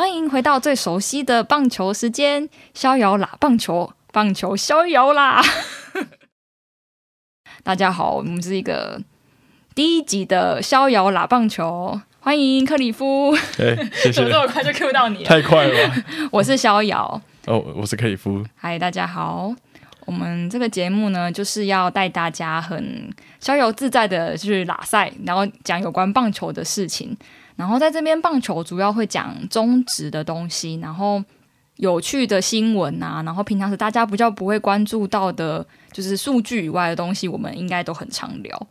欢迎回到最熟悉的棒球时间，逍遥喇棒球，棒球逍遥啦！大家好，我们是一个第一集的逍遥喇棒球，欢迎克里夫。哎，谢谢。怎么这么快就 Q 到你？太快了！我是逍遥。哦，我是克里夫。嗨，大家好。我们这个节目呢，就是要带大家很逍遥自在的去喇赛，然后讲有关棒球的事情。然后在这边，棒球主要会讲中职的东西，然后有趣的新闻啊，然后平常是大家比较不会关注到的，就是数据以外的东西，我们应该都很常聊。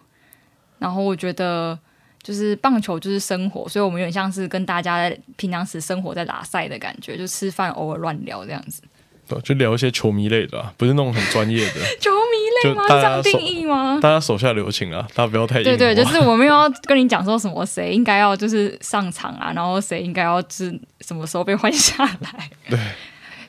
然后我觉得，就是棒球就是生活，所以我们有点像是跟大家平常时生活在打赛的感觉，就吃饭偶尔乱聊这样子。就聊一些球迷类的，不是那种很专业的 球迷类吗？这样定义吗？大家手下留情啊，大家不要太对对，就是我们要跟你讲说什么，谁应该要就是上场啊，然后谁应该要是什么时候被换下来。对。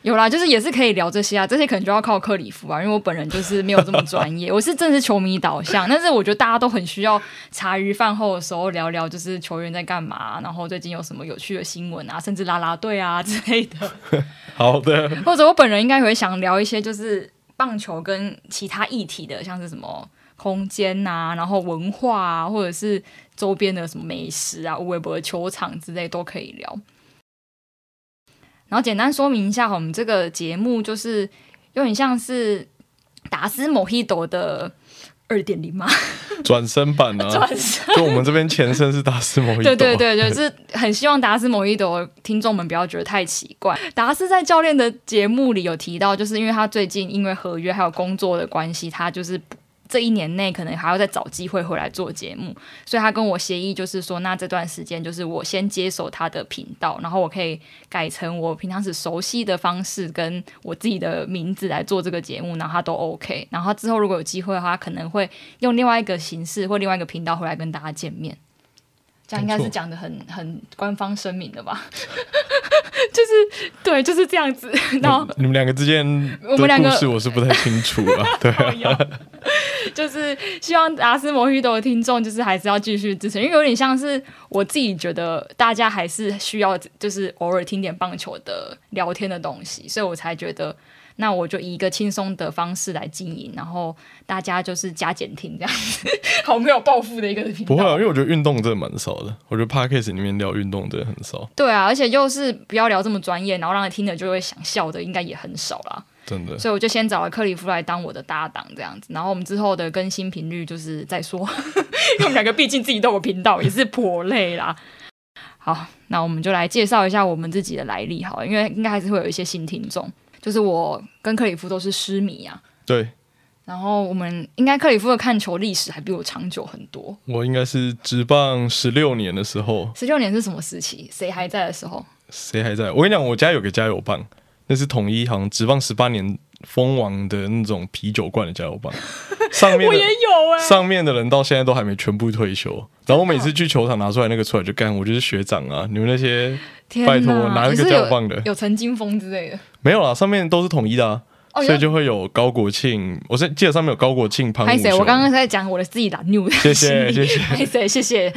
有啦，就是也是可以聊这些啊，这些可能就要靠克里夫啊，因为我本人就是没有这么专业，我是真的是球迷导向，但是我觉得大家都很需要茶余饭后的时候聊聊，就是球员在干嘛，然后最近有什么有趣的新闻啊，甚至啦啦队啊之类的。好的。或者我本人应该会想聊一些就是棒球跟其他议题的，像是什么空间啊，然后文化啊，或者是周边的什么美食啊、微博球场之类都可以聊。然后简单说明一下，我们这个节目就是有点像是达斯莫希朵的二点零嘛，转身版啊，转身。就我们这边前身是达斯莫希朵，对对对，就是很希望达斯莫希朵听众们不要觉得太奇怪。达斯在教练的节目里有提到，就是因为他最近因为合约还有工作的关系，他就是。这一年内可能还要再找机会回来做节目，所以他跟我协议就是说，那这段时间就是我先接手他的频道，然后我可以改成我平常时熟悉的方式，跟我自己的名字来做这个节目，然后他都 OK。然后之后如果有机会的话，可能会用另外一个形式或另外一个频道回来跟大家见面。这样应该是讲的很很官方声明的吧？就是对，就是这样子。然后你们两个之间我们两个故事我是不太清楚 啊。对啊，就是希望阿斯莫希朵的听众就是还是要继续支持，因为有点像是我自己觉得大家还是需要就是偶尔听点棒球的聊天的东西，所以我才觉得。那我就以一个轻松的方式来经营，然后大家就是加减听这样子，好没有抱负的一个频道。不会啊，因为我觉得运动真的蛮少的。我觉得 Podcast 里面聊运动真的很少。对啊，而且又是不要聊这么专业，然后让人听了就会想笑的，应该也很少啦。真的。所以我就先找了克里夫来当我的搭档这样子，然后我们之后的更新频率就是再说，因为我们两个毕竟自己都有频道，也是颇累啦。好，那我们就来介绍一下我们自己的来历好了，因为应该还是会有一些新听众。就是我跟克里夫都是狮迷啊，对。然后我们应该克里夫的看球历史还比我长久很多。我应该是职棒十六年的时候。十六年是什么时期？谁还在的时候？谁还在？我跟你讲，我家有个加油棒，那是统一好像职棒十八年封王的那种啤酒罐的加油棒。上面我也有哎、欸，上面的人到现在都还没全部退休。然后我每次去球场拿出来那个出来就干，我就是学长啊！你们那些拜托拿那个加油棒的，有，有陈金锋之类的。没有啦，上面都是统一的啊，哦、所以就会有高国庆。我是记得上面有高国庆、潘武雄。我刚刚在讲我的自己打 new 的。谢谢 谢谢。谢谢谢谢。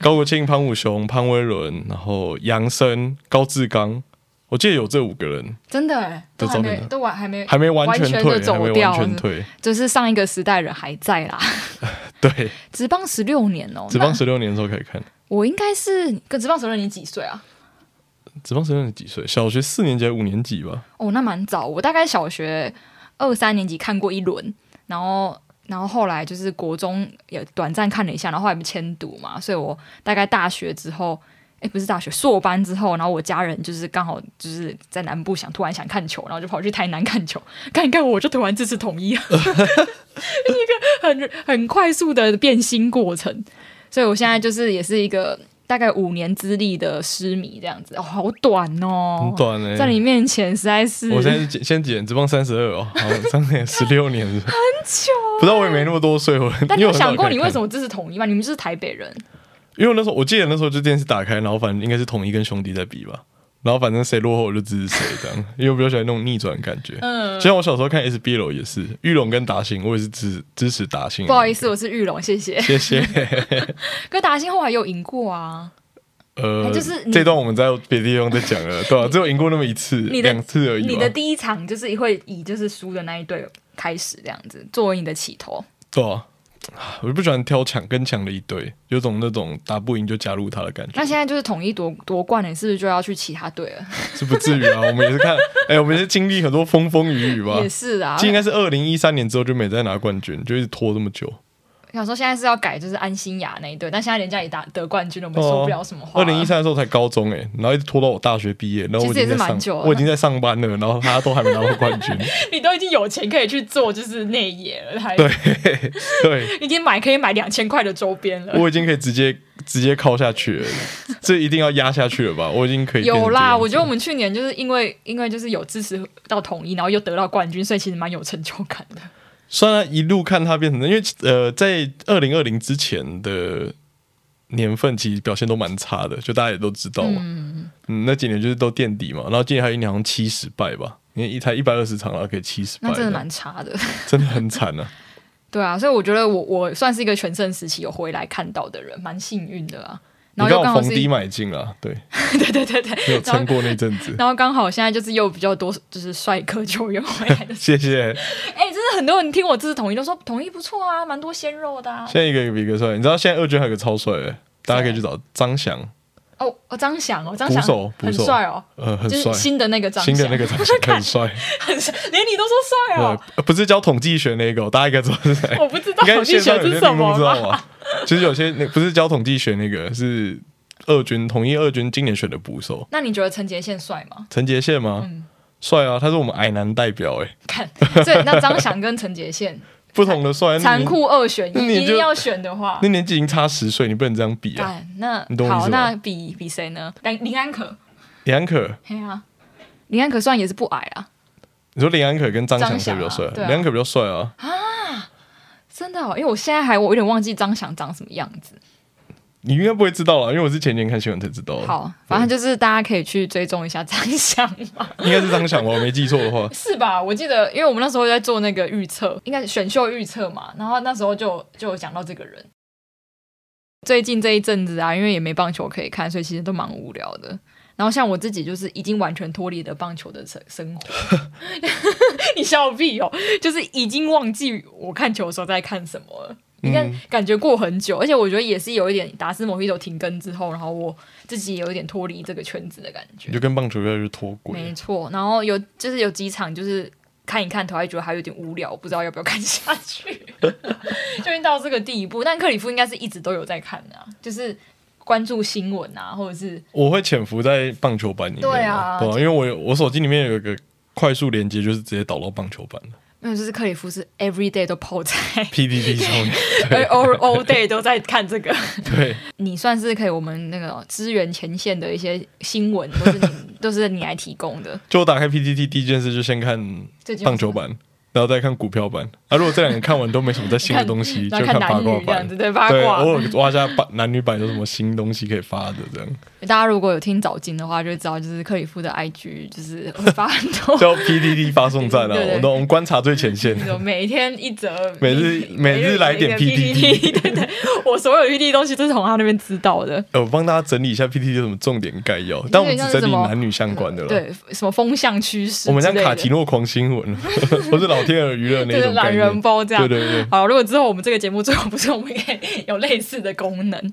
高国庆、潘武雄、潘威伦，然后杨森、高志刚，我记得有这五个人。真的哎，都还没都完还没还没完全退，走掉，完全退。就是上一个时代人还在啦。对。职棒十六年哦，职棒十六年的时候可以看。我应该是跟职棒十六年几岁啊？职棒十六年几岁？小学四年级还是五年级吧？哦，那蛮早。我大概小学二三年级看过一轮，然后，然后后来就是国中也短暂看了一下，然后后来不迁读嘛，所以我大概大学之后，哎，不是大学，硕班之后，然后我家人就是刚好就是在南部想突然想看球，然后就跑去台南看球，看一看我就突然支持统一了，一个很很快速的变心过程。所以我现在就是也是一个。大概五年资历的失迷这样子哦，好短哦，很短哎、欸，在你面前实在是。我现在先减，只放三十二哦，好，三年十六年是，很久。不知道我也没那么多岁，我。但你有想过你为什么支持统一吗？你们就是台北人。因为那时候我记得那时候就电视打开，然后反正应该是统一跟兄弟在比吧。然后反正谁落后我就支持谁这样，因为我比较喜欢那种逆转感觉。嗯，就像我小时候看 SBL 也是，玉龙跟达兴，我也是支支持达兴。不好意思，我是玉龙，谢谢。谢谢。可达兴后来有赢过啊。呃，就是这段我们在别的地方再讲了，对吧、啊？只有赢过那么一次，两次而已。你的第一场就是会以就是输的那一队开始这样子作为你的起头，对啊。我就不喜欢挑强跟强的一队，有种那种打不赢就加入他的感觉。那现在就是统一夺夺冠，你是不是就要去其他队了？是不至于啊，我们也是看，哎、欸，我们也是经历很多风风雨雨吧。也是啊，这应该是二零一三年之后就没再拿冠军，就一直拖这么久。想说现在是要改，就是安心雅那一队，但现在人家也打得冠军了，我们说不了什么话。二零一三的时候才高中哎、欸，然后一直拖到我大学毕业，然后我已经在上，我已经在上班了，然后他都还没拿到冠军。你都已经有钱可以去做就是内野了，还对对，已经买可以买两千块的周边了。我已经可以直接直接靠下去了，这一定要压下去了吧？我已经可以有啦。我觉得我们去年就是因为因为就是有支持到统一，然后又得到冠军，所以其实蛮有成就感的。虽然一路看他变成，因为呃，在二零二零之前的年份，其实表现都蛮差的，就大家也都知道嘛。嗯，嗯，那几年就是都垫底嘛。然后今年还有一年好像七十败吧，因为一台一百二十场然后可以七十败，那真的蛮差的，真的很惨啊。对啊，所以我觉得我我算是一个全盛时期有回来看到的人，蛮幸运的啊。然后又刚好逢低买进了，对，对对对对，有撑过那阵子。然后刚好现在就是又比较多，就是帅哥球员回来的。谢谢。哎、欸，真的很多人听我这次统一都说统一不错啊，蛮多鲜肉的、啊。现在一个比一个帅，你知道现在二军还有个超帅的，大家可以去找张翔。哦，张翔哦，张翔很帅哦，呃，很帅。新的那个张翔，新的那个张翔 很帅，很帅，连你都说帅哦。不是教统计学那个，大家应该知道是谁。我不知道统计学是什么，知道吗？其实有些那不是教统计学那个是。二军统一二军今年选的捕手，那你觉得陈杰宪帅吗？陈杰宪吗？帅、嗯、啊，他是我们矮男代表哎、欸。看，所以那张翔跟陈杰宪不同的帅，残酷二选一，一定要选的话，那年纪已经差十岁，你不能这样比啊。那好，那比比谁呢？林林安可，林安可，林安可算也是不矮啊。你说林安可跟张翔谁比较帅？林、安可比较帅啊。啊，真的哦，因为我现在还我有点忘记张翔长什么样子。你应该不会知道了，因为我是前年看新闻才知道。好，反正就是大家可以去追踪一下张翔嘛。应该是张翔吧，我没记错的话。是吧？我记得，因为我们那时候在做那个预测，应该是选秀预测嘛。然后那时候就就有讲到这个人。最近这一阵子啊，因为也没棒球可以看，所以其实都蛮无聊的。然后像我自己，就是已经完全脱离了棒球的生生活。你笑屁哦，就是已经忘记我看球的时候在看什么了。你看，感觉过很久，而且我觉得也是有一点达斯莫希多停更之后，然后我自己也有一点脱离这个圈子的感觉，就跟棒球越来越脱轨。没错，然后有就是有几场就是看一看头，还觉得还有点无聊，不知道要不要看下去，就已经到这个地步。但克里夫应该是一直都有在看的啊，就是关注新闻啊，或者是我会潜伏在棒球版里面，对啊，对啊，因为我我手机里面有一个快速连接，就是直接导到棒球版的。没有，就是克里夫是 every day 都 po 在 PPT 上面，all all day 都在看这个。对，你算是可以，我们那个支援前线的一些新闻都是你都是你来提供的。就我打开 PPT 第一件事就先看棒球版。然后再看股票版啊，如果这两个看完都没什么在新的东西，就看八卦版。对，八卦。偶尔挖一下男女版有什么新东西可以发的这样。大家如果有听早金的话，就知道就是克里夫的 IG 就是会发很多。叫 PDD 发送站啊，我都我们观察最前线。每天一则，每日每日来点 PTT。对对，我所有 PTT 东西都是从他那边知道的。我帮大家整理一下 PDD 有什么重点概要，但我们只整理男女相关的了。对，什么风向趋势？我们像卡提诺狂新闻，不是老。天鹅娱乐那种懒人包这样，对对对。好，如果之后我们这个节目最后不是我们可以有类似的功能。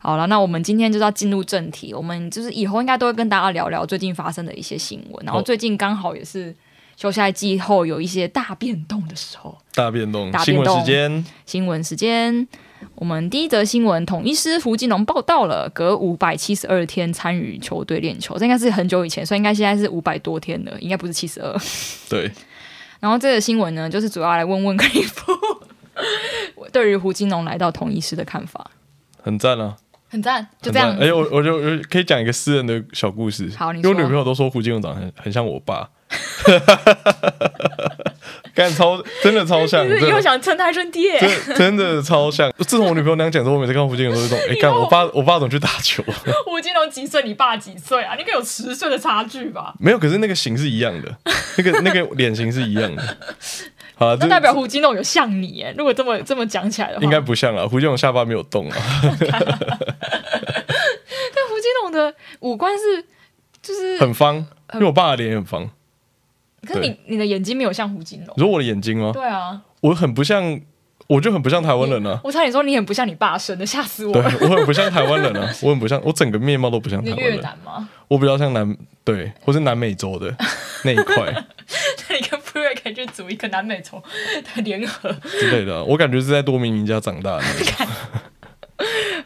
好了，那我们今天就是要进入正题。我们就是以后应该都会跟大家聊聊最近发生的一些新闻。然后最近刚好也是休赛季后有一些大变动的时候。大变动，大变动。新闻时间，新闻时间。我们第一则新闻，统一师胡金龙报道了，隔五百七十二天参与球队练球，这应该是很久以前，所以应该现在是五百多天了，应该不是七十二。对。然后这个新闻呢，就是主要来问问克里夫对于胡金龙来到同一师的看法。很赞啊，很赞，就这样。哎，我我就我可以讲一个私人的小故事。好，你因为我女朋友都说胡金龙长得很很像我爸。干超真的超像，你又想称他声爹，真真的超像。自从我女朋友那样讲之后，我每次看到胡金龙都是这种，哎干，我爸 我爸怎么去打球？胡金龙几岁？你爸几岁啊？应该有十岁的差距吧？没有，可是那个型是一样的，那个那个脸型是一样的。好，那代表胡金龙有像你哎？如果这么这么讲起来的话，应该不像了。胡金龙下巴没有动啊。但胡金龙的五官是就是很方，因为我爸的脸很方。可是你你的眼睛没有像胡金龙，你说我的眼睛吗？对啊，我很不像，我就很不像台湾人啊。我差点说你很不像你爸生的，吓死我。对，我很不像台湾人啊，我很不像，我整个面貌都不像台湾人。越南吗？我比较像南对，或是南美洲的 那一块。那你跟布瑞可以去组一个南美洲的联合之类的、啊。我感觉是在多明尼加长大的。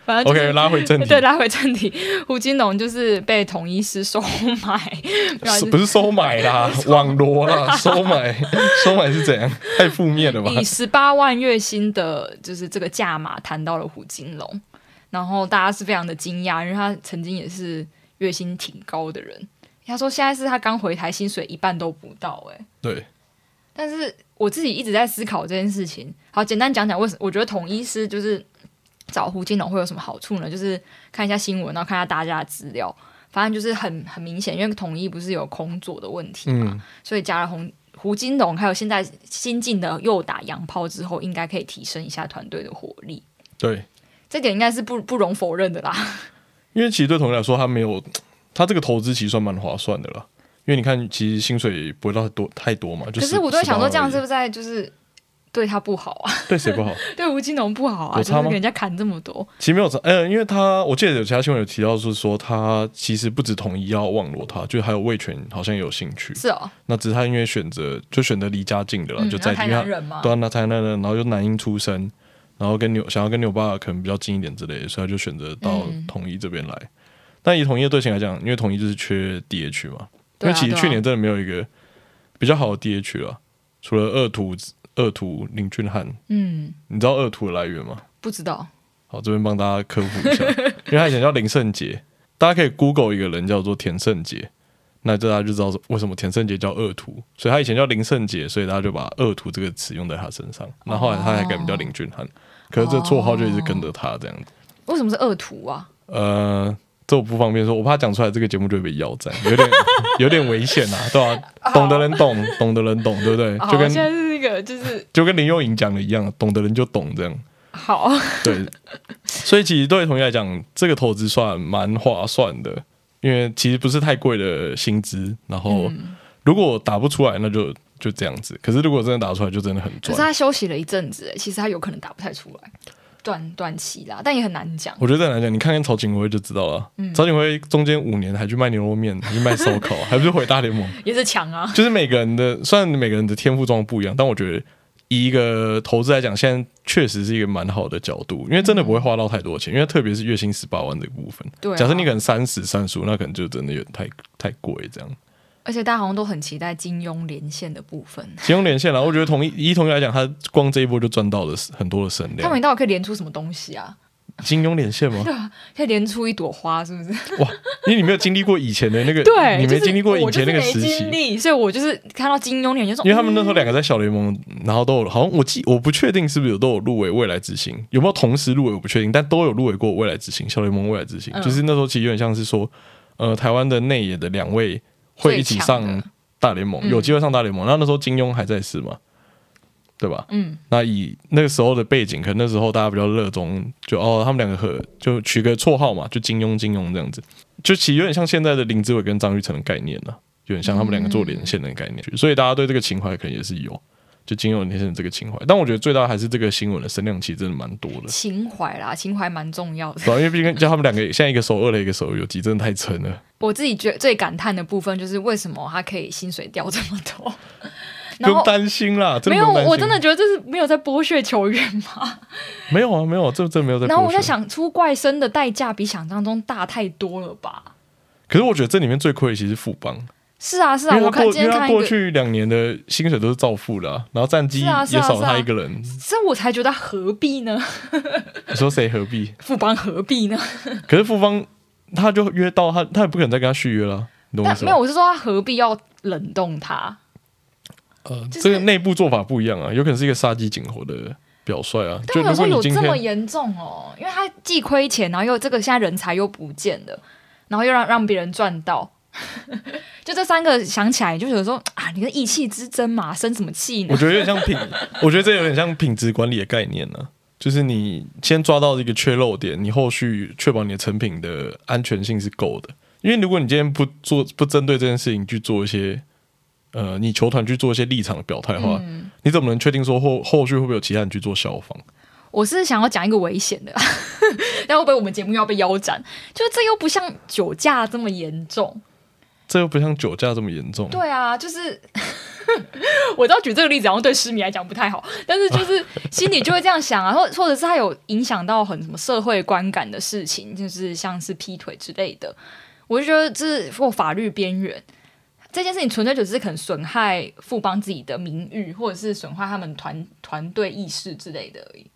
反正、就是、OK，拉回正题。对，拉回正题。胡金龙就是被统一师收买，不是收买啦，网罗啦，收买，收买是怎样？太负面了吧？以十八万月薪的，就是这个价码谈到了胡金龙，然后大家是非常的惊讶，因为他曾经也是月薪挺高的人。他说现在是他刚回台，薪水一半都不到、欸，哎，对。但是我自己一直在思考这件事情。好，简单讲讲为什么？我觉得统一师就是。找胡金龙会有什么好处呢？就是看一下新闻，然后看一下大家的资料，反正就是很很明显，因为统一不是有空佐的问题嘛，嗯、所以加了红胡金龙，还有现在新进的右打洋炮之后，应该可以提升一下团队的火力。对，这点应该是不不容否认的啦。因为其实对统一来说，他没有他这个投资其实算蛮划算的啦。因为你看，其实薪水不会到多太多嘛。就是、可是我都在想说，这样是不是在就是？对他不好啊，对谁不好？对吴金龙不好啊，就是给人家砍这么多。其实没有差，呃，因为他我记得有其他新闻有提到，是说他其实不止统一要网罗他，就还有魏全好像也有兴趣。是哦，那只是他因为选择就选择离家近的了，嗯、就在台南人嘛，对啊，那台南人，然后又南英出生，然后跟牛想要跟牛爸可能比较近一点之类的，所以他就选择到统一这边来。嗯、但以统一的队形来讲，因为统一就是缺 DH 嘛，因为其实去年真的没有一个比较好的 DH 了，除了二土。二土林俊汉，嗯，你知道恶徒的来源吗？不知道。好，这边帮大家科普一下，因为他以前叫林圣杰，大家可以 Google 一个人叫做田圣杰，那这大家就知道为什么田圣杰叫恶徒，所以他以前叫林圣杰，所以大家就把恶徒这个词用在他身上，那后后来他还改名叫林俊汉，哦、可是这绰号就一直跟着他这样子。为什么是恶徒啊？呃。这我不方便说，我怕讲出来这个节目就会被腰斩，有点有点危险呐、啊，对吧、啊？懂的人懂，懂的人懂，对不对？就跟就是就跟林佑颖讲的一样，懂的人就懂这样。好，对，所以其实对同学来讲，这个投资算蛮划算的，因为其实不是太贵的薪资。然后如果打不出来，那就就这样子。可是如果真的打出来，就真的很赚。可是他休息了一阵子，哎，其实他有可能打不太出来。短短期啦，但也很难讲。我觉得很难讲，你看看曹景辉就知道了。嗯，曹景辉中间五年还去卖牛肉面，还去卖烧烤，还不是回大联盟？也是强啊。就是每个人的，虽然每个人的天赋状况不一样，但我觉得以一个投资来讲，现在确实是一个蛮好的角度，因为真的不会花到太多钱，因为特别是月薪十八万这个部分。对啊，假设你可能三十、三十五，那可能就真的有点太太贵这样。而且大家好像都很期待金庸连线的部分。金庸连线啦，我觉得同一以统一来讲，他光这一波就赚到了很多的声量。他们到底可以连出什么东西啊？金庸连线吗？对啊，可以连出一朵花，是不是？哇，因为你没有经历过以前的那个，对，你没经历过以前那个时期，所以我就是看到金庸连线，因为他们那时候两个在小联盟，然后都有，好像我记，我不确定是不是有都有入围未来之星，有没有同时入围我不确定，但都有入围过未来之星，小联盟未来之星，就是那时候其实有点像是说，呃，台湾的内野的两位会一起上。大联盟有机会上大联盟，然后、嗯、那时候金庸还在世嘛，对吧？嗯，那以那个时候的背景，可能那时候大家比较热衷，就哦，他们两个合就取个绰号嘛，就金庸金庸这样子，就其实有点像现在的林志伟跟张玉成的概念啊，有点像他们两个做连线的概念，嗯、所以大家对这个情怀可能也是有，就金庸连线这个情怀。但我觉得最大还是这个新闻的声量其实真的蛮多的，情怀啦，情怀蛮重要的，对，因为毕竟叫他们两个现在一个手二了，一个手有机，真的太沉了。我自己觉得最感叹的部分就是为什么他可以薪水掉这么多？不用担心啦，没有，我真的觉得这是没有在剥削球员吗？没有啊，没有，这这没有在。然后我在想，出怪声的代价比想象中大太多了吧？可是我觉得这里面最亏的其实是富邦。是啊，是啊，我看今天看过去两年的薪水都是照付的，然后战绩也少他一个人，所以我才觉得何必呢？你说谁何必？富邦何必呢？可是富邦。他就约到他，他也不可能再跟他续约了。懂我意思吗？没有，我是说他何必要冷冻他？呃，就是、这个内部做法不一样啊，有可能是一个杀鸡儆猴的表率啊。但我说有这么严重哦？因为他既亏钱，然后又这个现在人才又不见了，然后又让让别人赚到，就这三个想起来，就觉得说啊，你的意气之争嘛，生什么气呢？我觉得有点像品，我觉得这有点像品质管理的概念呢、啊。就是你先抓到一个缺漏点，你后续确保你的成品的安全性是够的。因为如果你今天不做不针对这件事情去做一些，呃，你球团去做一些立场的表态的话，嗯、你怎么能确定说后后续会不会有其他人去做效仿？我是想要讲一个危险的，但会不会我们节目要被腰斩？就是这又不像酒驾这么严重，这又不像酒驾这么严重。对啊，就是 我知道举这个例子然后对狮迷来讲不太好，但是就是 心里就会这样想啊，或或者是他有影响到很什么社会观感的事情，就是像是劈腿之类的，我就觉得这是或法律边缘。这件事情纯粹只是可能损害富邦自己的名誉，或者是损害他们团团队意识之类的而已。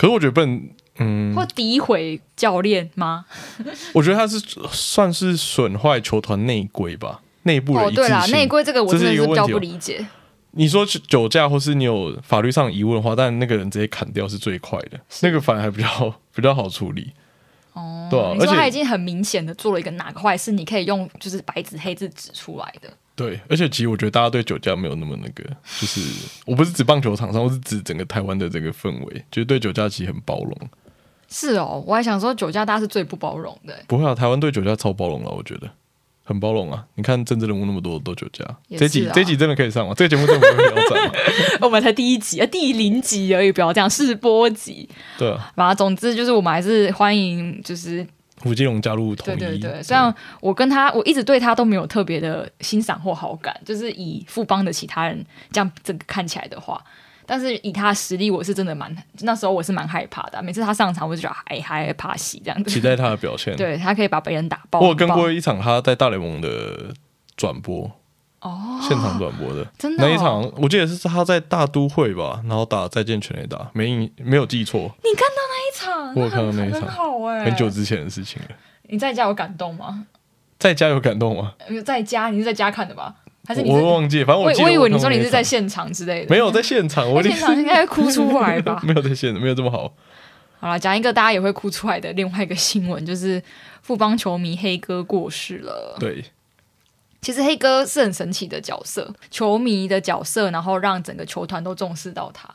可是我觉得不能，嗯，会诋毁教练吗？我觉得他是算是损坏球团内规吧，内部。哦，对啦，内规这个我真的是比较不理解。你说酒驾或是你有法律上疑问的话，但那个人直接砍掉是最快的，那个反而还比较 比较好处理。哦，对啊，你说他已经很明显的做了一个哪个坏事，你可以用就是白纸黑字指出来的。对，而且其实我觉得大家对酒驾没有那么那个，就是我不是指棒球场上，我是指整个台湾的这个氛围，就是对酒驾其实很包容。是哦，我还想说酒驾大家是最不包容的。不会啊，台湾对酒驾超包容了，我觉得很包容啊。你看政治人物那么多都酒驾，这集这集真的可以上吗？这个节目真的不会聊吗？我们才第一集啊，第零集而已，不要这样试播集。对啊，反正总之就是我们还是欢迎，就是。胡金龙加入统一，对对对，虽然我跟他，我一直对他都没有特别的欣赏或好感，就是以富邦的其他人这样这个看起来的话，但是以他实力，我是真的蛮那时候我是蛮害怕的。每次他上场，我就觉得哎，还怕戏这样子。期待他的表现，对他可以把别人打爆。我有跟过一场他在大联盟的转播哦，现场转播的，真的、哦、那一场，我记得是他在大都会吧，然后打再见全垒打，没没有记错。你看到那一场？我看到那一场，很好哎、欸，很久之前的事情了。你在家有感动吗？在家有感动吗？在家，你是在家看的吧？还是，是我忘记？反正我我，我以为你说你是在现场之类的。没有在现场，我在现场应该会哭出来吧？没有在现场，没有这么好。好了，讲一个大家也会哭出来的另外一个新闻，就是富邦球迷黑哥过世了。对，其实黑哥是很神奇的角色，球迷的角色，然后让整个球团都重视到他，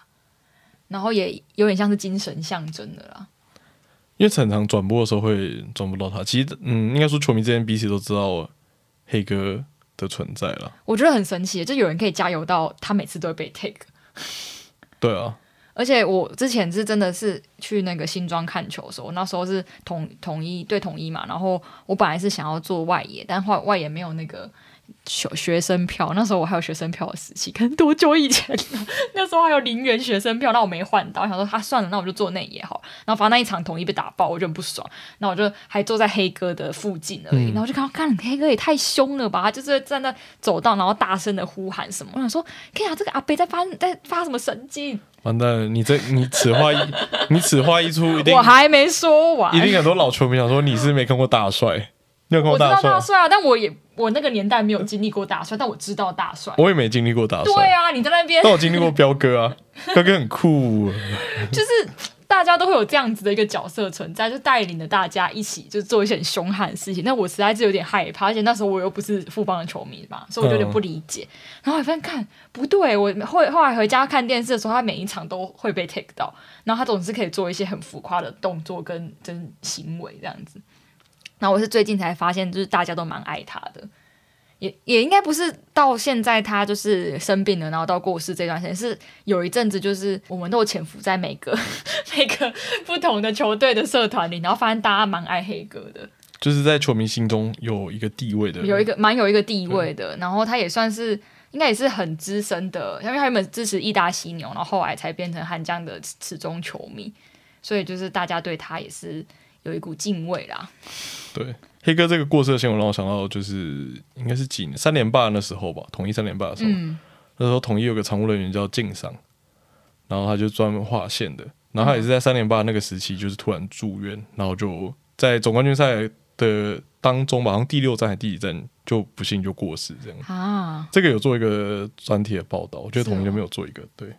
然后也有点像是精神象征的啦。因为常常转播的时候会转不到他，其实嗯，应该说球迷之间彼此都知道黑哥的存在了。我觉得很神奇，就有人可以加油到他每次都会被 take。对啊，而且我之前是真的是去那个新庄看球的时候，那时候是统统一对统一嘛，然后我本来是想要做外野，但后来外野没有那个。学学生票，那时候我还有学生票的时期，可能多久以前了？那时候还有零元学生票，那我没换到，我想说他、啊、算了，那我就坐内野好。然后反正那一场统一被打爆，我就很不爽。那我就还坐在黑哥的附近而已，嗯、然后就看到，看黑哥也太凶了吧？他就是在那走道，然后大声的呼喊什么。我想说，看呀，这个阿贝在发在发什么神经？完蛋，你这你此话一 你此话一出，一定我还没说完，一定很多老球迷想说你是没看过大帅。你有看过大帅？我知道大帅啊，但我也我那个年代没有经历过大帅，但我知道大帅。我也没经历过大帅。对啊，你在那边。但我经历过彪哥啊，彪哥很酷。就是大家都会有这样子的一个角色存在，就带领着大家一起就做一些很凶悍的事情。那我实在是有点害怕，而且那时候我又不是富邦的球迷嘛，所以我就有点不理解。嗯、然后我发现看不对，我后后来回家看电视的时候，他每一场都会被 take 到，然后他总是可以做一些很浮夸的动作跟真行为这样子。然后我是最近才发现，就是大家都蛮爱他的，也也应该不是到现在他就是生病了，然后到过世这段时间，是有一阵子就是我们都有潜伏在每个 每个 不同的球队的社团里，然后发现大家蛮爱黑哥的，就是在球迷心中有一个地位的，有一个蛮有一个地位的。然后他也算是应该也是很资深的，因为他原本支持意大犀牛，然后后来才变成悍将的池中球迷，所以就是大家对他也是。有一股敬畏啦。对，黑哥这个过世的新闻让我想到，就是应该是几年三连霸的时候吧，统一三连霸的时候，嗯、那时候统一有个常务人员叫敬赏，然后他就专门画线的，然后他也是在三连霸那个时期，就是突然住院，然后就在总冠军赛的当中吧，好像第六站还是第几站，就不幸就过世这样。啊，这个有做一个专题的报道，我觉得统一就没有做一个对。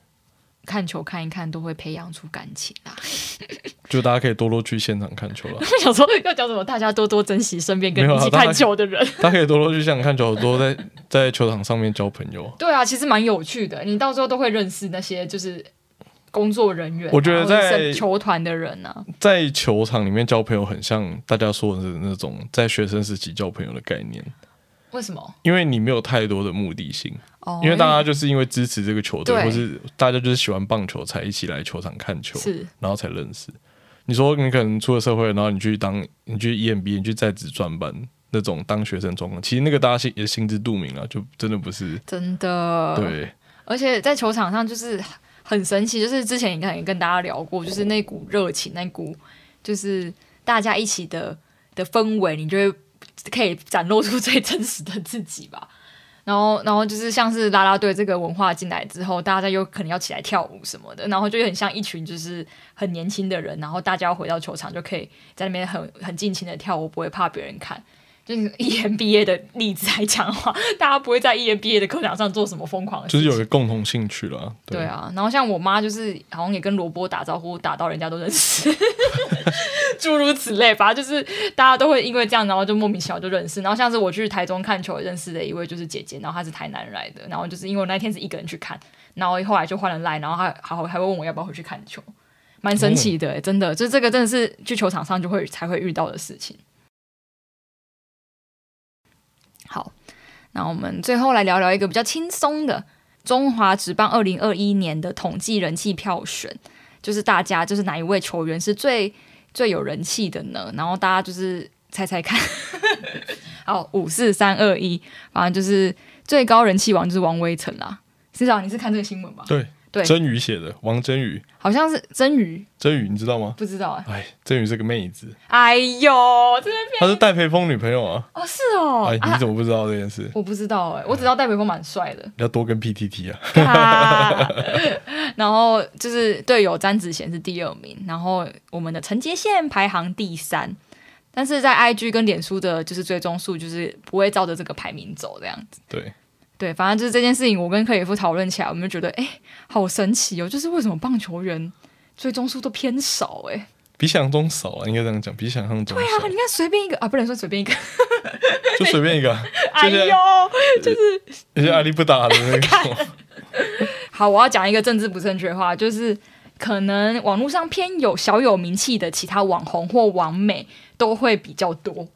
看球看一看都会培养出感情啦，就大家可以多多去现场看球了。想说要讲什么？大家多多珍惜身边跟你一起看球的人。大家可以多多去现场看球，多在在球场上面交朋友。对啊，其实蛮有趣的。你到时候都会认识那些就是工作人员、啊，我觉得在球团的人呢、啊，在球场里面交朋友很像大家说的那种在学生时期交朋友的概念。为什么？因为你没有太多的目的性，哦、因为大家就是因为支持这个球队，或是大家就是喜欢棒球才一起来球场看球，是，然后才认识。你说你可能出了社会，然后你去当你去 EMBA，你去在职专班那种当学生状况，其实那个大家心也心知肚明了，就真的不是真的。对，而且在球场上就是很神奇，就是之前你看也跟大家聊过，就是那股热情，那股就是大家一起的的氛围，你就会。可以展露出最真实的自己吧，然后，然后就是像是啦啦队这个文化进来之后，大家又可能要起来跳舞什么的，然后就很像一群就是很年轻的人，然后大家回到球场就可以在那边很很尽情的跳舞，不会怕别人看。就是 EMBA 的例子来讲的话，大家不会在 EMBA 的课堂上做什么疯狂的事情，就是有一个共同兴趣了。对，对啊，然后像我妈就是好像也跟萝卜打招呼，打到人家都认识，诸如此类，反正就是大家都会因为这样，然后就莫名其妙就认识。然后像是我去台中看球认识的一位就是姐姐，然后她是台南来的，然后就是因为我那天是一个人去看，然后后来就换了赖，然后还还还会问我要不要回去看球，蛮神奇的，真的，就这个真的是去球场上就会才会遇到的事情。好，那我们最后来聊聊一个比较轻松的中华职棒二零二一年的统计人气票选，就是大家就是哪一位球员是最最有人气的呢？然后大家就是猜猜看。好，五四三二一，反正就是最高人气王就是王威成啦。司长，你是看这个新闻吧？对。对，真宇写的，王真宇，好像是真宇，真宇你知道吗？不知道哎、欸。哎，真宇是个妹子。哎呦，这边他是戴培峰女朋友啊。哦，是哦。哎，你怎么不知道这件事？啊、我不知道哎，我只知道戴培峰蛮帅的。要多跟 PTT 啊。啊 然后就是队友詹子贤是第二名，然后我们的陈杰宪排行第三，但是在 IG 跟脸书的就是追踪数就是不会照着这个排名走这样子。对。对，反正就是这件事情，我跟克里夫讨论起来，我们就觉得，哎，好神奇哦！就是为什么棒球员追踪数都偏少？哎，比想象中少啊，应该这样讲，比想象中少。对啊，你看随便一个啊，不能说随便一个，就随便一个。哎呦，就是有些阿力不打的那个。好，我要讲一个政治不正确的话，就是可能网络上偏有小有名气的其他网红或网美都会比较多。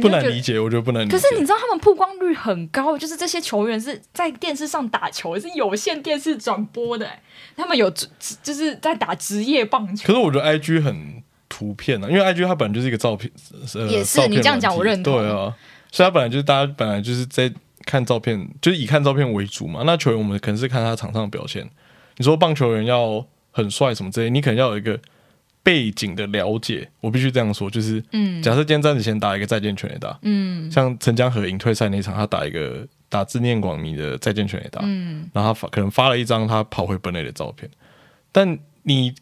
不难理解，我觉得不难理解。可是你知道他们曝光率很高，就是这些球员是在电视上打球，是有线电视转播的，他们有就是在打职业棒球。可是我觉得 IG 很图片啊，因为 IG 它本来就是一个照片，呃、也是你这样讲我认同。对啊，所以它本来就是大家本来就是在看照片，就是以看照片为主嘛。那球员我们可能是看他场上的表现。你说棒球员要很帅什么之类，你可能要有一个。背景的了解，我必须这样说，就是，嗯，假设今天詹子贤打一个再见全垒打，嗯，像陈江河隐退赛那场，他打一个打字念广迷的再见全垒打，嗯，然后他发可能发了一张他跑回本垒的照片，但你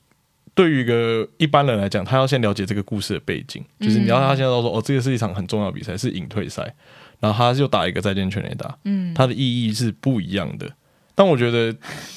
对于一个一般人来讲，他要先了解这个故事的背景，就是你要他现在都说，哦，这个是一场很重要的比赛，是隐退赛，然后他就打一个再见全垒打，嗯，他的意义是不一样的。但我觉得，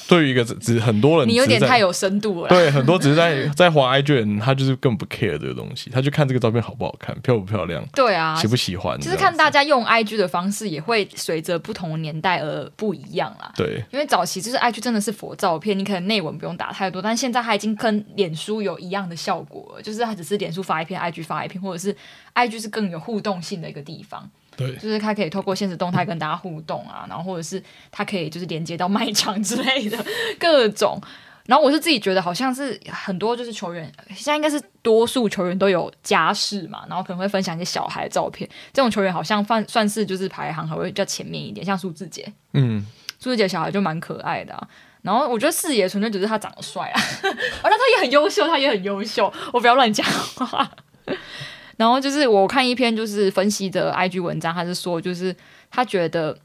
对于一个只，只很多人，你有点太有深度了。对，很多只是在在滑 IG 人，他就是更不 care 这个东西，他就看这个照片好不好看，漂不漂亮，对啊，喜不喜欢，就是看大家用 IG 的方式也会随着不同年代而不一样啦。对，因为早期就是 IG 真的是 for 照片，你可能内文不用打太多，但现在它已经跟脸书有一样的效果了，就是它只是脸书发一篇，IG 发一篇，或者是 IG 是更有互动性的一个地方。对，就是他可以透过现实动态跟大家互动啊，然后或者是他可以就是连接到卖场之类的 各种。然后我是自己觉得好像是很多就是球员，现在应该是多数球员都有家室嘛，然后可能会分享一些小孩的照片。这种球员好像算算是就是排行还会比较前面一点，像苏志杰，嗯，苏志杰小孩就蛮可爱的啊。然后我觉得四爷纯粹只是他长得帅啊，而且他也很优秀，他也很优秀，我不要乱讲话。然后就是我看一篇就是分析的 IG 文章，他是说就是他觉得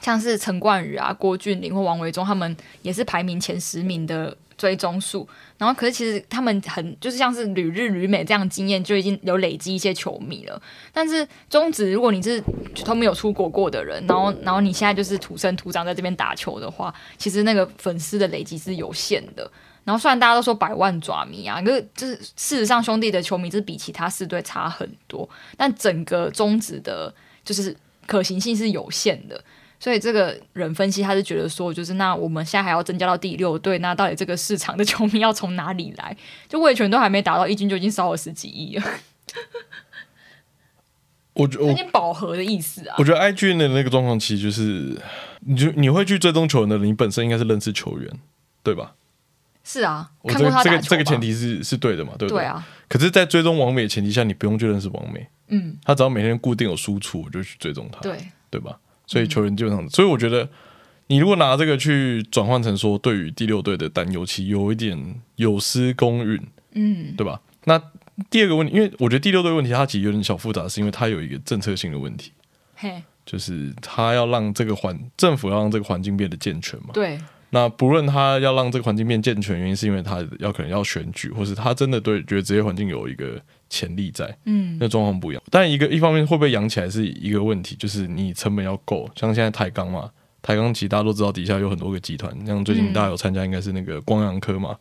像是陈冠宇啊、郭俊麟或王维中他们也是排名前十名的追踪数，然后可是其实他们很就是像是旅日旅美这样经验就已经有累积一些球迷了，但是中职如果你是都没有出国过的人，然后然后你现在就是土生土长在这边打球的话，其实那个粉丝的累积是有限的。然后虽然大家都说百万爪迷啊，可是就是事实上兄弟的球迷是比其他四队差很多，但整个宗旨的就是可行性是有限的。所以这个人分析，他是觉得说，就是那我们现在还要增加到第六队，那到底这个市场的球迷要从哪里来？就味全都还没达到，一军就已经烧了十几亿了。我觉得有点饱和的意思啊。我觉得 IG 的那个状况，其实就是，你就你会去追踪球员的，你本身应该是认识球员，对吧？是啊，我这个这个这个前提是是对的嘛，对不对？对啊。可是，在追踪王美的前提下，你不用去认识王美，嗯，他只要每天固定有输出，我就去追踪他，对对吧？所以球员基本上，嗯、所以我觉得，你如果拿这个去转换成说，对于第六队的担忧，其实有一点有失公允，嗯，对吧？那第二个问题，因为我觉得第六队问题，它其实有点小复杂，是因为它有一个政策性的问题，嘿，就是他要让这个环政府要让这个环境变得健全嘛。对。那不论他要让这个环境变健全，原因是因为他要可能要选举，或是他真的对觉得职业环境有一个潜力在，嗯，那状况不一样。但一个一方面会不会养起来是一个问题，就是你成本要够，像现在台钢嘛，台钢其实大家都知道底下有很多个集团，像最近大家有参加应该是那个光阳科嘛。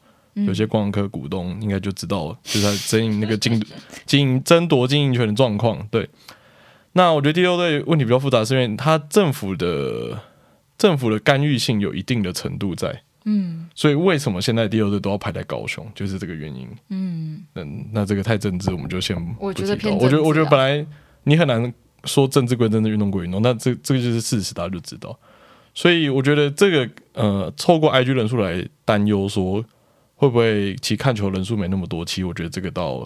有些光科股东应该就知道，就是在争赢那个经 经营争夺经营权的状况。对，那我觉得第六队问题比较复杂，是因为它政府的政府的干预性有一定的程度在。嗯，所以为什么现在第二队都要排在高雄，就是这个原因。嗯，那，那这个太政治，我们就先不。我觉得偏我觉得我觉得本来你很难说政治归政治，运动归运动，那这这个就是事实，大家就知道。所以我觉得这个呃，透过 IG 人数来担忧说。会不会其实看球人数没那么多？其实我觉得这个倒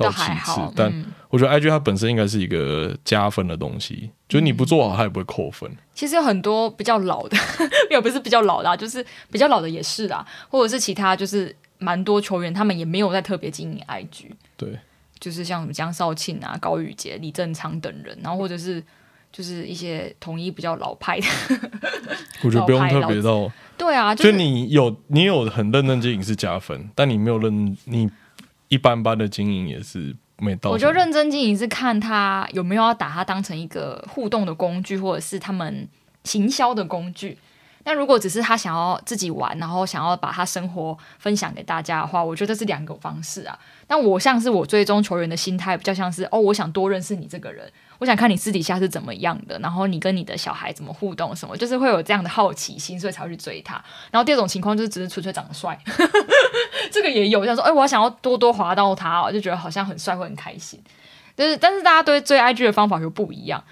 倒其次，嗯、但我觉得 IG 它本身应该是一个加分的东西，就是你不做好，它也不会扣分。其实有很多比较老的，也不是比较老的，啊，就是比较老的也是啦，或者是其他就是蛮多球员，他们也没有在特别经营 IG。对，就是像什么江少庆啊、高宇杰、李正昌等人，然后或者是。就是一些统一比较老派的，我觉得 不用特别到。对啊，就是、就你有你有很认真经营是加分，但你没有认你一般般的经营也是没到。我觉得认真经营是看他有没有要把它当成一个互动的工具，或者是他们行销的工具。但如果只是他想要自己玩，然后想要把他生活分享给大家的话，我觉得是两个方式啊。但我像是我追踪球员的心态比较像是哦，我想多认识你这个人，我想看你私底下是怎么样的，然后你跟你的小孩怎么互动什么，就是会有这样的好奇心，所以才会去追他。然后第二种情况就是只是纯粹长得帅，这个也有，像说哎，我想要多多滑到他，哦就觉得好像很帅会很开心。就是但是大家对追 IG 的方法又不一样，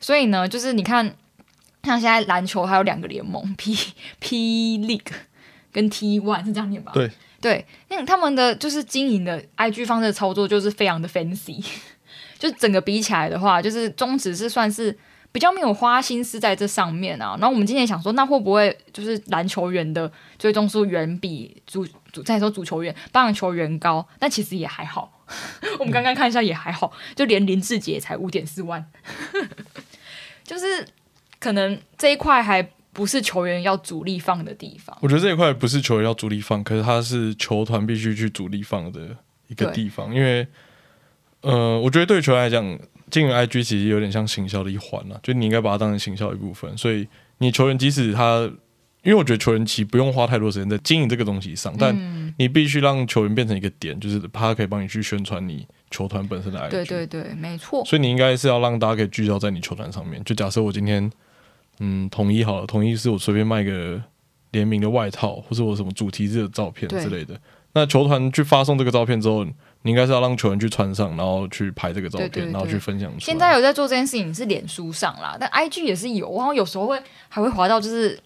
所以呢，就是你看。像现在篮球还有两个联盟，P P League 跟 T One 是这样念吧？对对，那他们的就是经营的 IG 方式的操作就是非常的 fancy，就整个比起来的话，就是中职是算是比较没有花心思在这上面啊。然后我们今天想说，那会不会就是篮球员的最终数远比足足再说足球员、棒球员高？但其实也还好，我们刚刚看一下也还好，就连林志杰才五点四万，就是。可能这一块还不是球员要主力放的地方。我觉得这一块不是球员要主力放，可是他是球团必须去主力放的一个地方。因为，呃，我觉得对球员来讲，经营 IG 其实有点像行销的一环了，就你应该把它当成行销一部分。所以，你球员即使他，因为我觉得球员其实不用花太多时间在经营这个东西上，但你必须让球员变成一个点，就是他可以帮你去宣传你球团本身的 IG。对对对，没错。所以你应该是要让大家可以聚焦在你球团上面。就假设我今天。嗯，统一好了，统一是我随便卖个联名的外套，或者我什么主题日的照片之类的。那球团去发送这个照片之后，你应该是要让球员去穿上，然后去拍这个照片，对对对，然后去分享。现在有在做这件事情是脸书上啦，但 IG 也是有，然后有时候会还会滑到就是。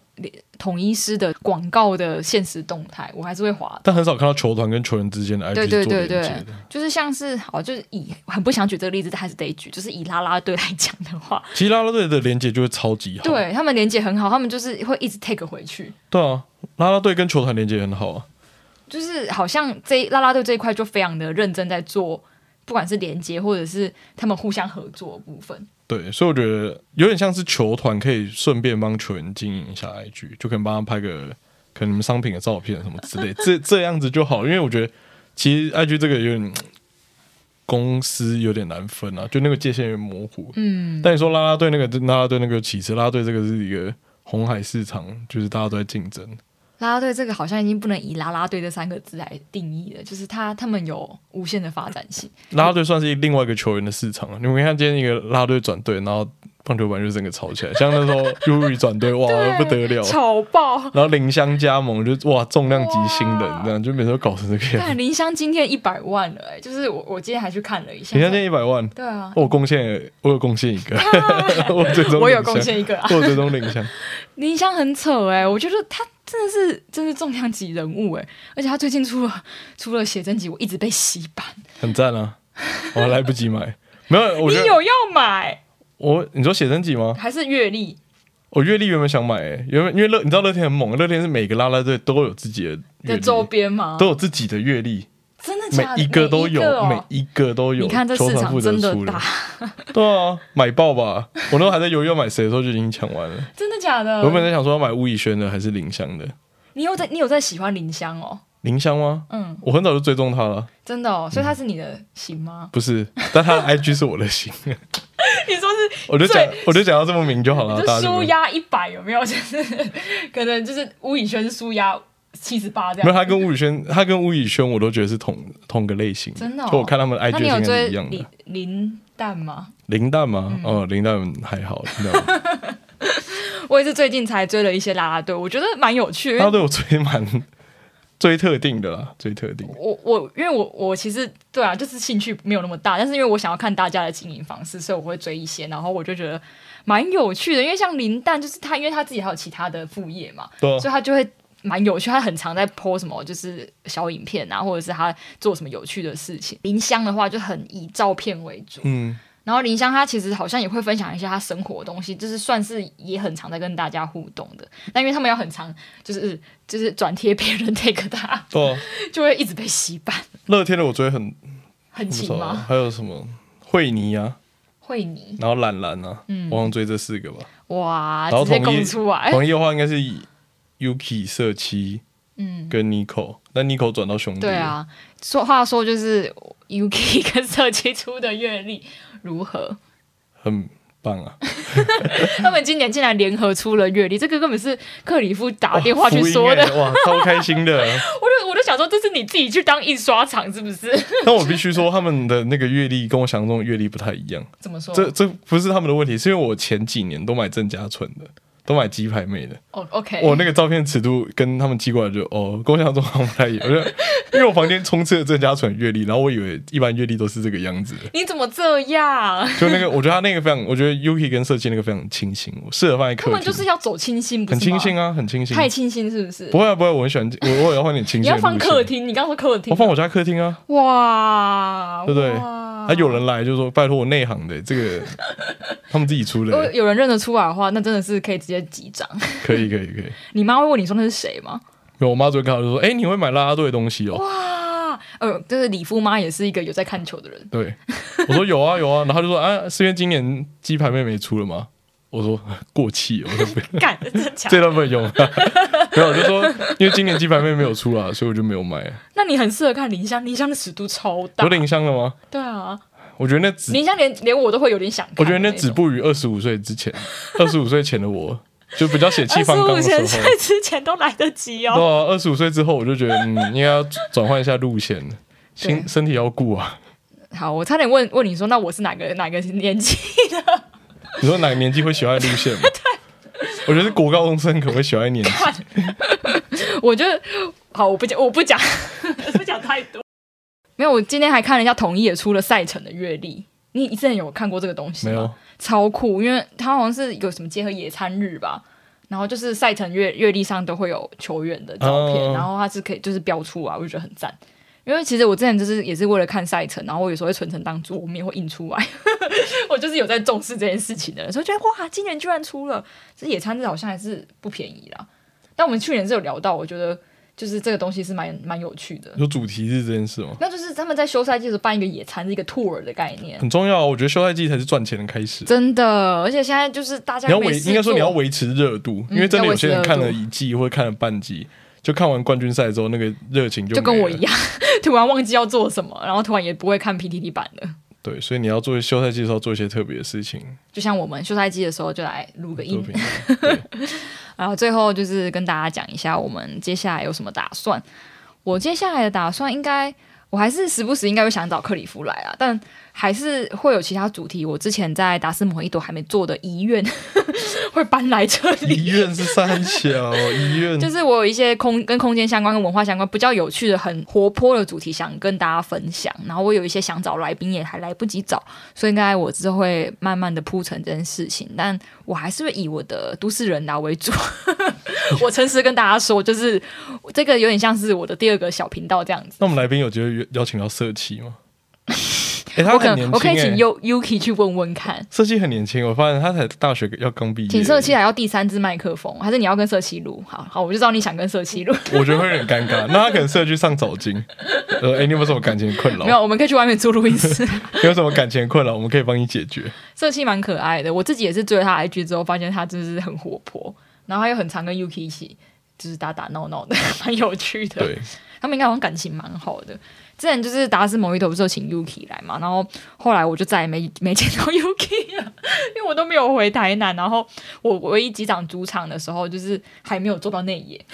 统一师的广告的限时动态，我还是会滑，但很少看到球团跟球员之间的 IG 对对对对，就是像是好，就是以很不想举这个例子，但还是得举，就是以啦啦队来讲的话，其实啦啦队的连接就会超级好，对他们连接很好，他们就是会一直 take 回去。对啊，啦啦队跟球团连接很好啊，就是好像这啦啦队这一块就非常的认真在做，不管是连接或者是他们互相合作的部分。对，所以我觉得有点像是球团可以顺便帮球员经营一下 IG，就可以帮他拍个可能你们商品的照片什么之类，这这样子就好。因为我觉得其实 IG 这个有点公司有点难分啊，就那个界限有点模糊。嗯，但你说啦啦队那个啦啦队那个其实啦啦队这个是一个红海市场，就是大家都在竞争。啦啦队这个好像已经不能以拉拉队这三个字来定义了，就是他他们有无限的发展性。拉拉队算是另外一个球员的市场了。你们看今天一个啦啦队转队，然后棒球版就整个吵起来，像那时候 Yuri 转队，哇，不得了，吵爆。然后林香加盟就哇，重量级新人这样，就每次都搞成这个样。林香今天一百万了，哎，就是我我今天还去看了一下，林香今天一百万，对啊，我贡献，我有贡献一个，我最终我有贡献一个，我最终 林香，林香很扯哎，我觉得他。真的是，真是重量级人物哎！而且他最近出了出了写真集，我一直被洗版，很赞啊！我还来不及买，没有，我你有要买？我你说写真集吗？还是阅历？我阅历原本想买，哎，原本因为乐，你知道乐天很猛，乐天是每个拉拉队都有自己的的周边吗？都有自己的阅历。每一个都有，每一个都有。你看这市场真的大，对啊，买爆吧！我那时候还在犹豫要买谁的时候，就已经抢完了。真的假的？我本来想说要买吴以轩的还是林香的。你有在你有在喜欢林香哦？林香吗？嗯，我很早就追踪他了。真的哦，所以他是你的型吗？不是，但他的 IG 是我的型。你说是？我就讲，我就讲到这么明就好了。舒压一百有没有？就是可能就是吴以轩是舒压。七十八这样，没有他跟吴宇轩，他跟吴宇轩我都觉得是同同个类型，真的、哦。就我看他们 IG 应该是一样的。林林蛋吗？林蛋吗？嗯、哦，林蛋还好。我也是最近才追了一些啦啦队，我觉得蛮有趣的。啦啦队我追蛮 追特定的啦，追特定。我我因为我我其实对啊，就是兴趣没有那么大，但是因为我想要看大家的经营方式，所以我会追一些，然后我就觉得蛮有趣的。因为像林蛋，就是他，因为他自己还有其他的副业嘛，对，所以他就会。蛮有趣，他很常在 po 什么，就是小影片啊，或者是他做什么有趣的事情。林香的话就很以照片为主，嗯，然后林香他其实好像也会分享一些他生活的东西，就是算是也很常在跟大家互动的。但因为他们要很常，就是就是转贴别人 take 他，对、啊，就会一直被洗版。乐天的我追很很勤吗？还有什么惠妮啊，惠妮，然后兰兰啊，嗯，我想追这四个吧。哇，然后统一出来，统一的话应该是以。Yuki 社七，嗯，跟 Nico，那 Nico 转到兄弟。对啊，说话说就是 Yuki 跟社七出的阅历如何？很棒啊！他们今年竟然联合出了阅历，这个根本是克里夫打电话去说的，哇，超开心的！我就我就想说，这是你自己去当印刷厂是不是？但我必须说，他们的那个阅历跟我想象中的阅历不太一样。怎么说？这这不是他们的问题，是因为我前几年都买郑家纯的。都买鸡排妹的哦、oh,，OK，我那个照片尺度跟他们寄过来就哦，跟我想象中好像不太一样。我觉得，因为我房间充斥了郑家纯阅历，然后我以为一般阅历都是这个样子。你怎么这样？就那个，我觉得他那个非常，我觉得 Yuki 跟设计那个非常清新，我适合放在客厅。他们就是要走清新，很清新啊，很清新。太清新是不是？不会啊，不会，我很喜欢，我我也要放点清新。你要放客厅？你刚刚说客厅，我放我家客厅啊。哇，对不对？还有人来就说拜托我内行的这个，他们自己出的。如果有人认得出来的话，那真的是可以直接集章。可以可以可以。你妈会问你说那是谁吗？没有，我妈昨天看到就说：“哎、欸，你会买啦啦队的东西哦。”哇，呃，就是李夫妈也是一个有在看球的人。对，我说有啊有啊，然后就说：“啊，是因为今年鸡排妹妹出了吗？”我说 过气，我说 不要，干这段不能用。没有，我就说因为今年鸡排妹没有出啊，所以我就没有买。那你很适合看林香，林香的尺度超大。有林香的吗？对啊，我觉得那只林香连连我都会有点想看。我觉得那止步于二十五岁之前，二十五岁前的我就比较血气方刚的时候。二十五岁之前都来得及哦。对啊，二十五岁之后我就觉得嗯，应该要转换一下路线，身身体要顾啊。好，我差点问问你说，那我是哪个哪个年纪的？你说哪个年纪会喜欢路线吗？对，我觉得是国高中生可能会喜欢年纪。我觉得好，我不讲，我不讲，不讲太多。没有，我今天还看了一下，统一也出了赛程的阅历。你之前有看过这个东西吗？没有，超酷，因为它好像是有什么结合野餐日吧，然后就是赛程阅阅历上都会有球员的照片，嗯、然后它是可以就是标出来，我就觉得很赞。因为其实我之前就是也是为了看赛程，然后我有时候会存成当桌面或印出来，我就是有在重视这件事情的人，所以觉得哇，今年居然出了，这野餐日好像还是不便宜啦。但我们去年是有聊到，我觉得就是这个东西是蛮蛮有趣的。有主题日这件事吗？那就是他们在休赛季的时候办一个野餐，是一个 tour 的概念，很重要。我觉得休赛季才是赚钱的开始，真的。而且现在就是大家你要维，应该说你要维持热度，嗯，因为真的有些人看了一季或者看了半季。就看完冠军赛之后，那个热情就就跟我一样，突然忘记要做什么，然后突然也不会看 PTT 版的。对，所以你要做休赛季的时候做一些特别的事情，就像我们休赛季的时候就来录个音。然后最后就是跟大家讲一下，我们接下来有什么打算。我接下来的打算应该，我还是时不时应该会想找克里夫来啊，但还是会有其他主题。我之前在达斯摩一朵还没做的遗愿，会搬来这里。遗愿是三小遗愿，就是我有一些空跟空间相关、跟文化相关比较有趣的、很活泼的主题想跟大家分享。然后我有一些想找来宾，也还来不及找，所以应该我之后会慢慢的铺陈这件事情。但我还是会以我的都市人达为主。我诚实跟大家说，就是这个有点像是我的第二个小频道这样子。那我们来宾有觉得邀请到社企吗？欸、他很年轻，我可以请 Yuki 去问问看。色七很年轻，我发现他才大学要刚毕业。请色七来要第三支麦克风，还是你要跟色七录？好好，我就知道你想跟色七录。我觉得会有点尴尬，那他可能适合去上走金。呃，哎、欸，你有没有什么感情困扰？没有，我们可以去外面租录音室。你有什么感情困扰？我们可以帮你解决。色七蛮可爱的，我自己也是追了他 IG 之后，发现他真是很活泼，然后他又很常跟 Yuki 一起，就是打打闹闹的，蛮有趣的。对，他们应该好像感情蛮好的。之前就是达斯某一头不是有请 Yuki 来嘛，然后后来我就再也没没见到 Yuki 了，因为我都没有回台南。然后我唯一机场主场的时候，就是还没有做到内野。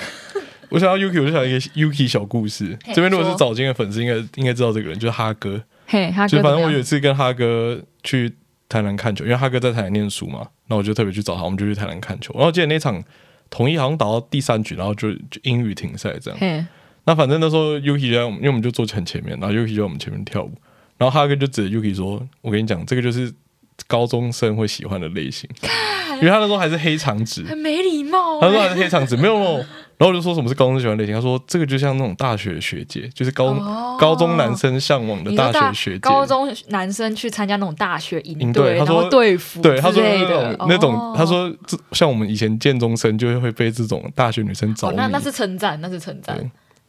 我想到 Yuki，我就想一个 Yuki 小故事。这边如果是早间的粉丝，应该应该知道这个人，就是哈哥。嘿，哈哥。就反正我有一次跟哈哥去台南看球，因为哈哥在台南念书嘛，那我就特别去找他，我们就去台南看球。然后记得那场统一好像打到第三局，然后就就英语停赛这样。那反正那时候 Yuki 在，因为我们就坐很前面，然后 Yuki 就在我们前面跳舞，然后哈哥就指着 Yuki 说：“我跟你讲，这个就是高中生会喜欢的类型，因为他那时候还是黑长直，很没礼貌。他说还是黑长直，没有，没有。然后我就说什么是高中生喜欢类型，他说这个就像那种大学学姐，就是高、哦、高中男生向往的大学学姐，高中男生去参加那种大学营队，他说队服，对，他说那种那种，哦、他说这像我们以前建中生就会被这种大学女生找、哦，那那是称赞，那是称赞。”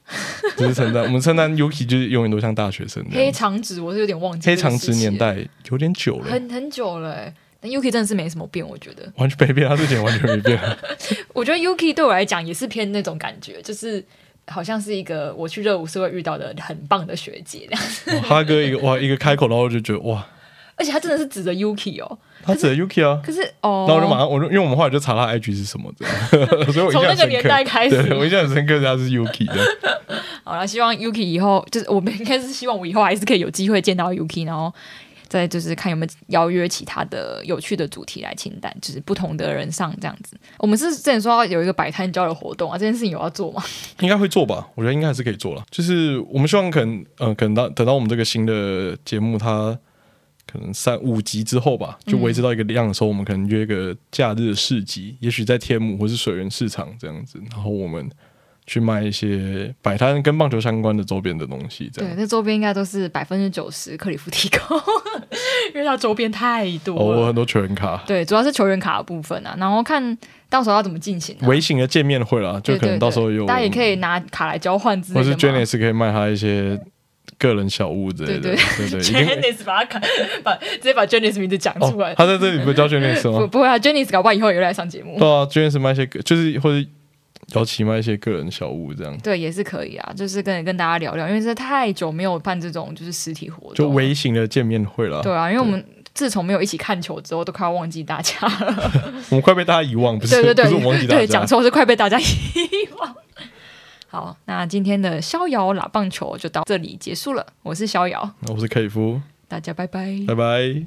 只是称赞，我们称赞 Yuki 就是永远都像大学生。黑长直，我是有点忘记。黑长直年代有点久了，很很久了。哎，但 Yuki 真的是没什么变，我觉得完全没变，他之前完全没变。我觉得 Yuki 对我来讲也是偏那种感觉，就是好像是一个我去热舞社会遇到的很棒的学姐这样。哈哥一个哇，一个开口，然后我就觉得哇。而且他真的是指着 Yuki 哦，他指着 Yuki 啊。可是哦，然后我就马上，我就因为我们后来就查他 IG 是什么的，所以我从那个年代开始，我印象很深刻，他是 Yuki 的。好了，希望 Yuki 以后就是我们应该是希望我以后还是可以有机会见到 Yuki，然后 再就是看有没有邀约其他的有趣的主题来清单，就是不同的人上这样子。我们是之前说有一个摆摊交流活动啊，这件事情有要做吗？应该会做吧，我觉得应该还是可以做了。就是我们希望可能，嗯、呃，可能到等到我们这个新的节目它。可能三五集之后吧，就维持到一个量的时候，嗯、我们可能约一个假日的市集，也许在天母或是水源市场这样子，然后我们去卖一些摆摊跟棒球相关的周边的东西。这样，对，那周边应该都是百分之九十克里夫提供，因为它周边太多了。哦，我很多球员卡。对，主要是球员卡的部分啊，然后看到时候要怎么进行、啊。微型的见面会啦，就可能到时候有，大家也可以拿卡来交换之类的。或是可以卖他一些。个人小物之类的，对对对，Janice 把他 把直接把 Janice 名字讲出来，他在这里 不叫 Janice 吗？不不会啊，Janice 搞不好以后也会来上节目。对啊，Janice 卖一些就是或者姚琪卖一些个人小物这样，对，也是可以啊，就是跟跟大家聊聊，因为是太久没有办这种就是实体活动，就微型的见面会了。对啊，因为我们自从没有一起看球之后，都快要忘记大家了。我们快被大家遗忘，不是？对对对，不是我忘记大家，对，讲错是快被大家遗忘。好，那今天的逍遥喇棒球就到这里结束了。我是逍遥，我是凯夫，大家拜拜，拜拜。